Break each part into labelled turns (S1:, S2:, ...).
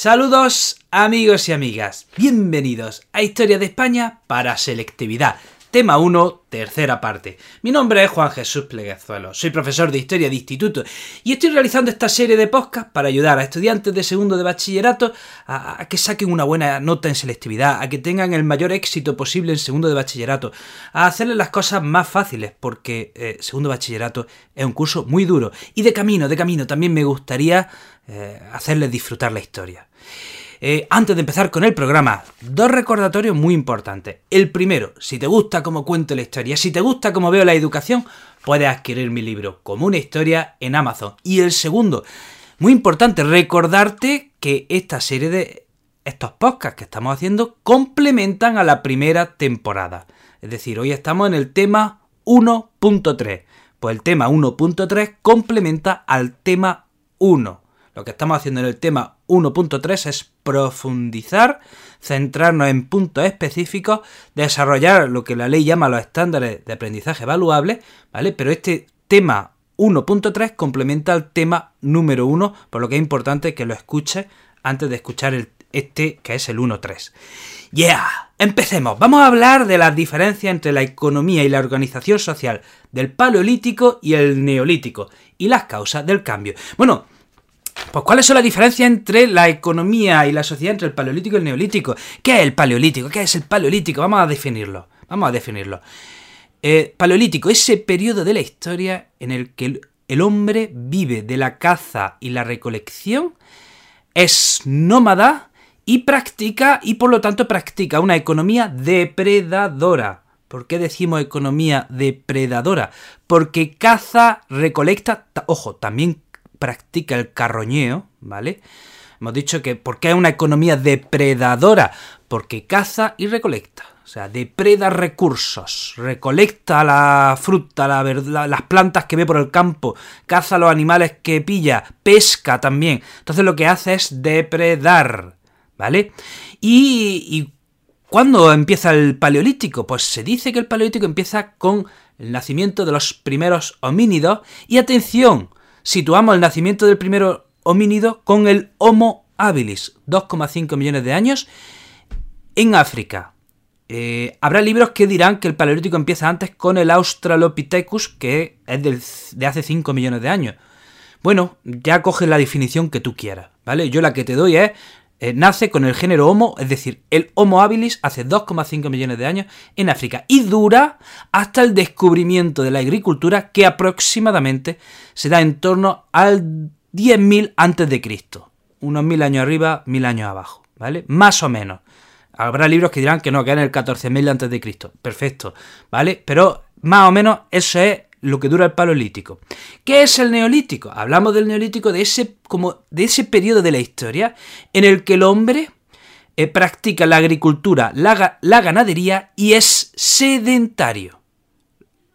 S1: Saludos amigos y amigas, bienvenidos a Historia de España para Selectividad. Tema 1, tercera parte. Mi nombre es Juan Jesús Pleguezuelo, soy profesor de Historia de Instituto y estoy realizando esta serie de podcasts para ayudar a estudiantes de segundo de bachillerato a, que saquen una buena nota en selectividad, a que tengan el mayor éxito posible en segundo de bachillerato, a hacerles las cosas más fáciles, porque eh, segundo bachillerato es un curso muy duro y de camino, de camino también me gustaría eh, hacerles disfrutar la historia. Eh, antes de empezar con el programa, dos recordatorios muy importantes. El primero, si te gusta cómo cuento la historia, si te gusta cómo veo la educación, puedes adquirir mi libro como una historia en Amazon. Y el segundo, muy importante, recordarte que esta serie de estos podcasts que estamos haciendo complementan a la primera temporada. Es decir, hoy estamos en el tema 1.3. Pues el tema 1.3 complementa al tema 1. Lo que estamos haciendo en el tema 1.3 es profundizar, centrarnos en puntos específicos, desarrollar lo que la ley llama los estándares de aprendizaje evaluable, ¿vale? Pero este tema 1.3 complementa al tema número 1, por lo que es importante que lo escuches antes de escuchar este que es el 1.3. ¡Yeah! Empecemos. Vamos a hablar de las diferencias entre la economía y la organización social del Paleolítico y el Neolítico y las causas del cambio. Bueno, pues ¿cuáles son las diferencias entre la economía y la sociedad entre el paleolítico y el neolítico? ¿Qué es el paleolítico? ¿Qué es el paleolítico? Vamos a definirlo. Vamos a definirlo. Eh, paleolítico, ese periodo de la historia en el que el hombre vive de la caza y la recolección, es nómada y practica, y por lo tanto practica una economía depredadora. ¿Por qué decimos economía depredadora? Porque caza, recolecta, ojo, también practica el carroñeo, ¿vale? Hemos dicho que ¿por qué es una economía depredadora? Porque caza y recolecta. O sea, depreda recursos, recolecta la fruta, la, las plantas que ve por el campo, caza los animales que pilla, pesca también. Entonces lo que hace es depredar, ¿vale? Y, y ¿cuándo empieza el paleolítico? Pues se dice que el paleolítico empieza con el nacimiento de los primeros homínidos. Y atención, situamos el nacimiento del primer homínido con el Homo habilis, 2,5 millones de años, en África. Eh, habrá libros que dirán que el Paleolítico empieza antes con el Australopithecus, que es de hace 5 millones de años. Bueno, ya coge la definición que tú quieras, ¿vale? Yo la que te doy es eh, nace con el género Homo, es decir, el Homo habilis hace 2,5 millones de años en África y dura hasta el descubrimiento de la agricultura que aproximadamente se da en torno al 10.000 antes de Cristo. Unos mil años arriba, mil años abajo, ¿vale? Más o menos. Habrá libros que dirán que no, que en el 14.000 antes de Cristo. Perfecto, ¿vale? Pero más o menos eso es lo que dura el paleolítico. ¿Qué es el neolítico? Hablamos del neolítico de ese, como de ese periodo de la historia en el que el hombre eh, practica la agricultura, la, ganadería y es sedentario.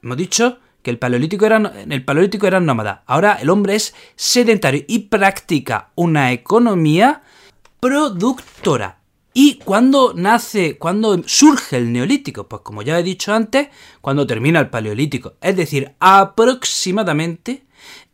S1: Hemos dicho que el paleolítico era, el paleolítico era nómada. Ahora el hombre es sedentario y practica una economía productora. ¿Y cuándo nace, cuándo surge el neolítico? Pues como ya he dicho antes, cuando termina el paleolítico, es decir, aproximadamente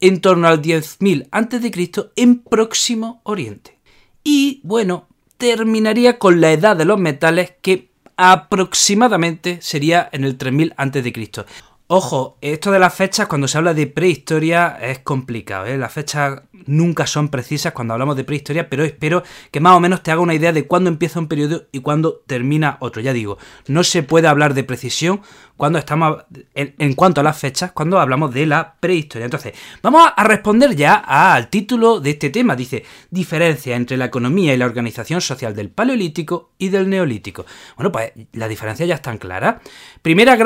S1: en torno al 10.000 a.C. en Próximo Oriente. Y bueno, terminaría con la edad de los metales que aproximadamente sería en el 3000 a.C. Ojo, esto de las fechas, cuando se habla de prehistoria, es complicado. ¿eh? Las fechas nunca son precisas cuando hablamos de prehistoria, pero espero que más o menos te haga una idea de cuándo empieza un periodo y cuándo termina otro. Ya digo, no se puede hablar de precisión cuando estamos en, cuanto a las fechas, cuando hablamos de la prehistoria. Entonces, vamos a responder ya al título de este tema. Dice, diferencia entre la economía y la organización social del Paleolítico y del Neolítico. Bueno, pues la diferencia ya está clara. Primera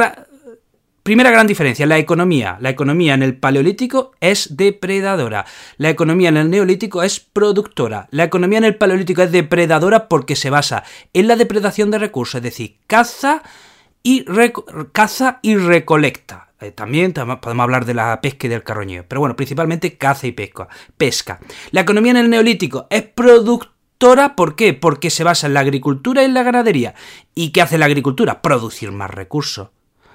S1: Primera gran diferencia, la economía. La economía en el paleolítico es depredadora. La economía en el neolítico es productora. La economía en el paleolítico es depredadora porque se basa en la depredación de recursos, es decir, caza y, caza y recolecta. Eh, también podemos hablar de la pesca y del carroñeo, pero bueno, principalmente caza y pesca. pesca. La economía en el neolítico es productora. ¿Por qué? Porque se basa en la agricultura y en la ganadería. ¿Y qué hace la agricultura? Producir más recursos.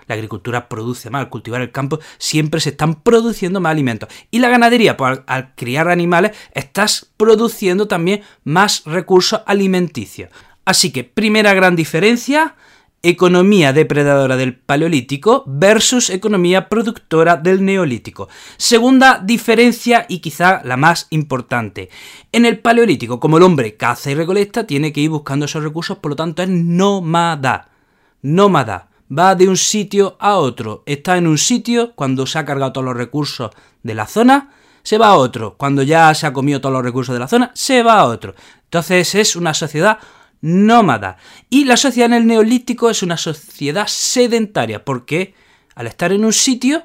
S1: La agricultura produce más, al cultivar el campo siempre se están produciendo más alimentos. Y la ganadería, pues al, criar animales, estás produciendo también más recursos alimenticios. Así que, primera gran diferencia, economía depredadora del Paleolítico versus economía productora del Neolítico. Segunda diferencia y quizá la más importante. En el Paleolítico, como el hombre caza y recolecta, tiene que ir buscando esos recursos, por lo tanto es nómada. Nómada va de un sitio a otro. Está en un sitio cuando se ha cargado todos los recursos de la zona, se va a otro. Cuando ya se ha comido todos los recursos de la zona, se va a otro. Entonces es una sociedad nómada. Y la sociedad en el neolítico es una sociedad sedentaria, porque al estar en un sitio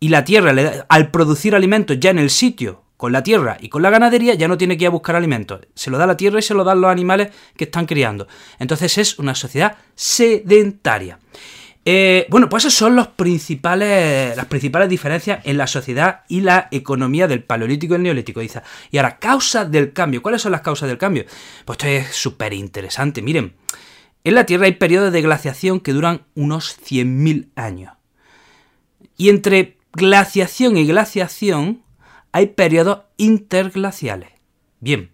S1: y la tierra, al producir alimentos ya en el sitio, con la tierra y con la ganadería, ya no tiene que ir a buscar alimentos. Se lo da la tierra y se lo dan los animales que están criando. Entonces es una sociedad sedentaria. Eh, bueno, pues esas son los principales, las principales diferencias en la sociedad y la economía del paleolítico y el neolítico. Dice. Y ahora, causas del cambio. ¿Cuáles son las causas del cambio? Pues esto es súper interesante. Miren, en la Tierra hay periodos de glaciación que duran unos 100.000 años. Y entre glaciación y glaciación hay periodos interglaciales. Bien,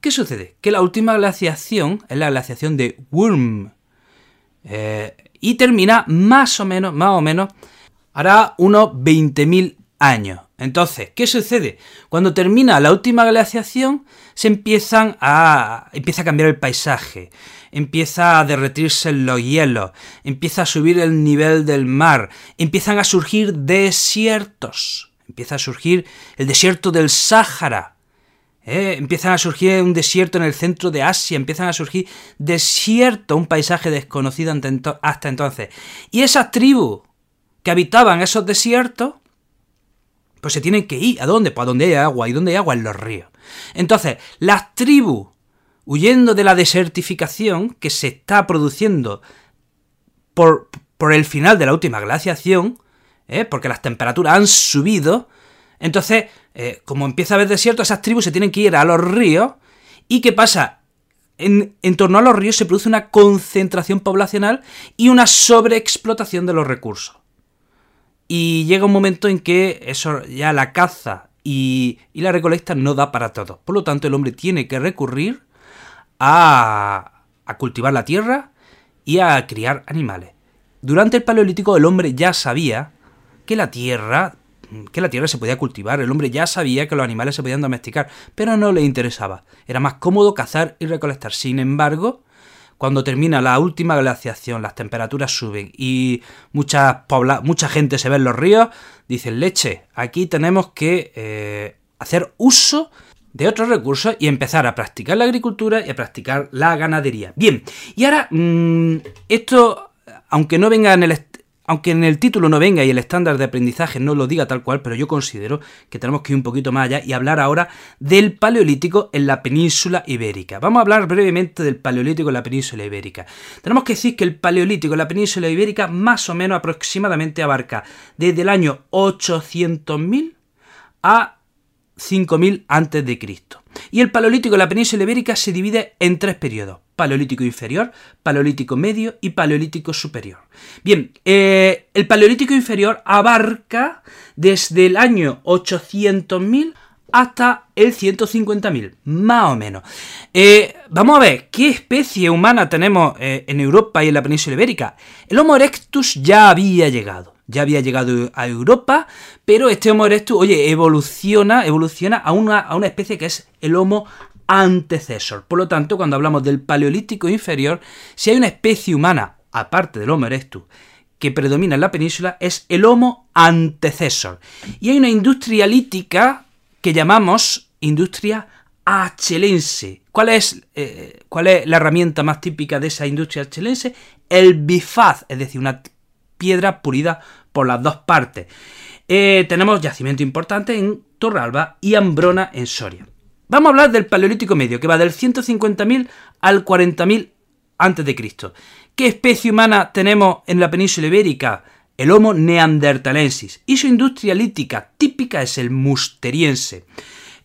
S1: ¿qué sucede? Que la última glaciación es la glaciación de Wurm. Eh, y termina más o menos, más o menos, hará unos 20.000 años. Entonces, ¿qué sucede? Cuando termina la última glaciación, se empiezan a, empieza a cambiar el paisaje, empieza a derretirse los hielos, empieza a subir el nivel del mar, empiezan a surgir desiertos. Empieza a surgir el desierto del Sáhara. ¿eh? Empiezan a surgir un desierto en el centro de Asia, empiezan a surgir desierto, un paisaje desconocido hasta entonces. Y esas tribus que habitaban esos desiertos, pues se tienen que ir. ¿A dónde? Pues a donde hay agua. ¿Y dónde hay agua? En los ríos. Entonces, las tribus, huyendo de la desertificación que se está produciendo por, por el final de la última glaciación, ¿eh? porque las temperaturas han subido. Entonces, eh, como empieza a haber desierto, esas tribus se tienen que ir a los ríos. ¿Y qué pasa? En, en, torno a los ríos se produce una concentración poblacional y una sobreexplotación de los recursos. Y llega un momento en que eso ya la caza y, y la recolecta no da para todo. Por lo tanto, el hombre tiene que recurrir a, a cultivar la tierra y a criar animales. Durante el Paleolítico el hombre ya sabía que la tierra que la tierra se podía cultivar, el hombre ya sabía que los animales se podían domesticar, pero no le interesaba. Era más cómodo cazar y recolectar. Sin embargo, cuando termina la última glaciación, las temperaturas suben y mucha, mucha gente se ve en los ríos, dicen, leche, aquí tenemos que eh, hacer uso de otros recursos y empezar a practicar la agricultura y a practicar la ganadería. Bien, y ahora, mm, esto, aunque no venga en el, aunque en el título no venga y el estándar de aprendizaje no lo diga tal cual, pero yo considero que tenemos que ir un poquito más allá y hablar ahora del Paleolítico en la península ibérica. Vamos a hablar brevemente del Paleolítico en la península ibérica. Tenemos que decir que el Paleolítico en la península ibérica más o menos aproximadamente abarca desde el año 800.000 a 5000 a.C. Y el Paleolítico en la península ibérica se divide en tres periodos paleolítico inferior, paleolítico medio y paleolítico superior. Bien, eh, el paleolítico inferior abarca desde el año 800.000 hasta el 150.000, más o menos. Eh, vamos a ver, ¿qué especie humana tenemos eh, en Europa y en la península ibérica? El Homo erectus ya había llegado, ya había llegado a Europa, pero este Homo erectus, oye, evoluciona, evoluciona a una, a una especie que es el Homo antecesor. Por lo tanto, cuando hablamos del Paleolítico inferior, si hay una especie humana, aparte del Homo erectus, que predomina en la península, es el Homo antecesor. Y hay una industria lítica que llamamos industria achelense. ¿Cuál es, eh, ¿Cuál es la herramienta más típica de esa industria achelense? El bifaz, es decir, una piedra pulida por las dos partes. Eh, tenemos yacimiento importante en Torralba y Ambrona en Soria. Vamos a hablar del Paleolítico Medio, que va del 150.000 al 40.000 a.C. ¿Qué especie humana tenemos en la península ibérica? El Homo neandertalensis. Y su industria lítica típica es el musteriense.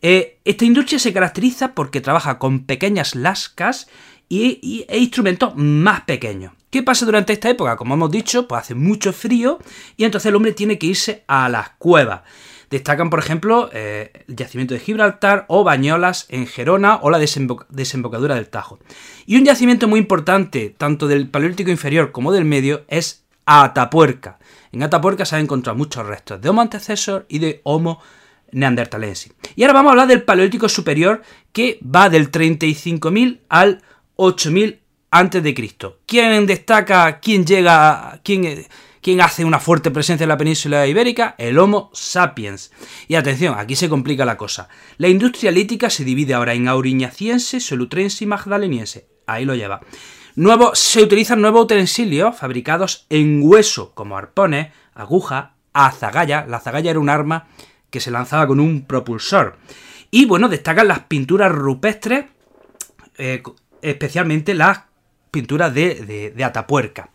S1: Eh, esta industria se caracteriza porque trabaja con pequeñas lascas y, e instrumentos más pequeños. ¿Qué pasa durante esta época? Como hemos dicho, pues hace mucho frío y entonces el hombre tiene que irse a las cuevas. Destacan, por ejemplo, eh, el yacimiento de Gibraltar o Bañolas en Gerona o la desembocadura del Tajo. Y un yacimiento muy importante, tanto del Paleolítico inferior como del medio, es Atapuerca. En Atapuerca se han encontrado muchos restos de Homo antecesor y de Homo neandertalensis. Y ahora vamos a hablar del Paleolítico superior que va del 35.000 al 8.000 antes de Cristo. ¿Quién destaca, quién llega, quién, quién hace una fuerte presencia en la península ibérica? El Homo sapiens. Y atención, aquí se complica la cosa. La industria lítica se divide ahora en auriñaciense, solutrense y magdaleniense. Ahí lo lleva. Nuevo, se utilizan nuevos utensilios fabricados en hueso, como arpones, aguja, azagaya. La azagaya era un arma que se lanzaba con un propulsor. Y bueno, destacan las pinturas rupestres, eh, especialmente las pinturas de, Atapuerca.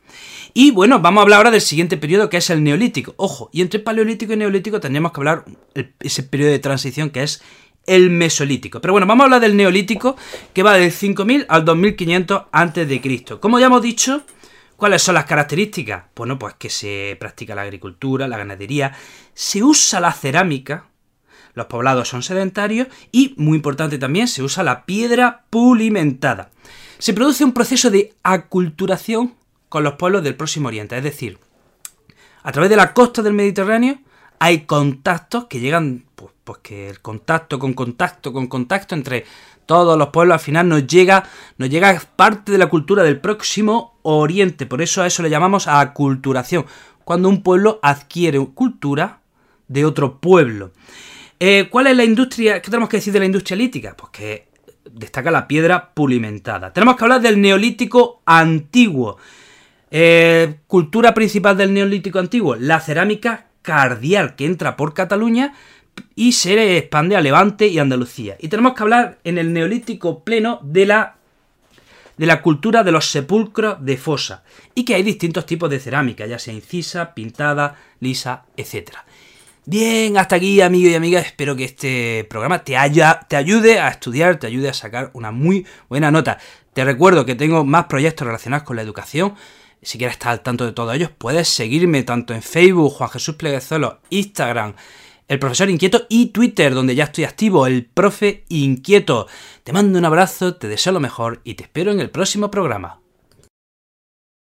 S1: Y bueno, vamos a hablar ahora del siguiente periodo que es el Neolítico. Ojo, y entre Paleolítico y Neolítico tendríamos que hablar ese periodo de transición que es el Mesolítico. Pero bueno, vamos a hablar del Neolítico que va del 5000 al 2500 a.C. Como ya hemos dicho, ¿cuáles son las características? Bueno, pues que se practica la agricultura, la ganadería, se usa la cerámica, los poblados son sedentarios y, muy importante también, se usa la piedra pulimentada. Se produce un proceso de aculturación con los pueblos del Próximo Oriente, es decir, a través de la costa del Mediterráneo hay contactos que llegan, pues, pues, que el contacto con contacto con contacto entre todos los pueblos al final nos llega, nos llega parte de la cultura del Próximo Oriente, por eso a eso le llamamos aculturación, cuando un pueblo adquiere cultura de otro pueblo. Eh, ¿Cuál es la industria? ¿Qué tenemos que decir de la industria lítica? Pues que destaca la piedra pulimentada. Tenemos que hablar del neolítico antiguo. Eh, cultura principal del neolítico antiguo, la cerámica cardial que entra por Cataluña y se expande a Levante y Andalucía. Y tenemos que hablar en el neolítico pleno de la de la cultura de los sepulcros de fosa y que hay distintos tipos de cerámica, ya sea incisa, pintada, lisa, etcétera. Bien, hasta aquí amigos y amigas, espero que este programa te, te ayude a estudiar, te ayude a sacar una muy buena nota. Te recuerdo que tengo más proyectos relacionados con la educación. Si quieres estar al tanto de todos ellos, puedes seguirme tanto en Facebook, Juan Jesús Pleguezolo, Instagram, el profesor inquieto y Twitter, donde ya estoy activo, el profe inquieto. Te mando un abrazo, te deseo lo mejor y te espero en el próximo programa.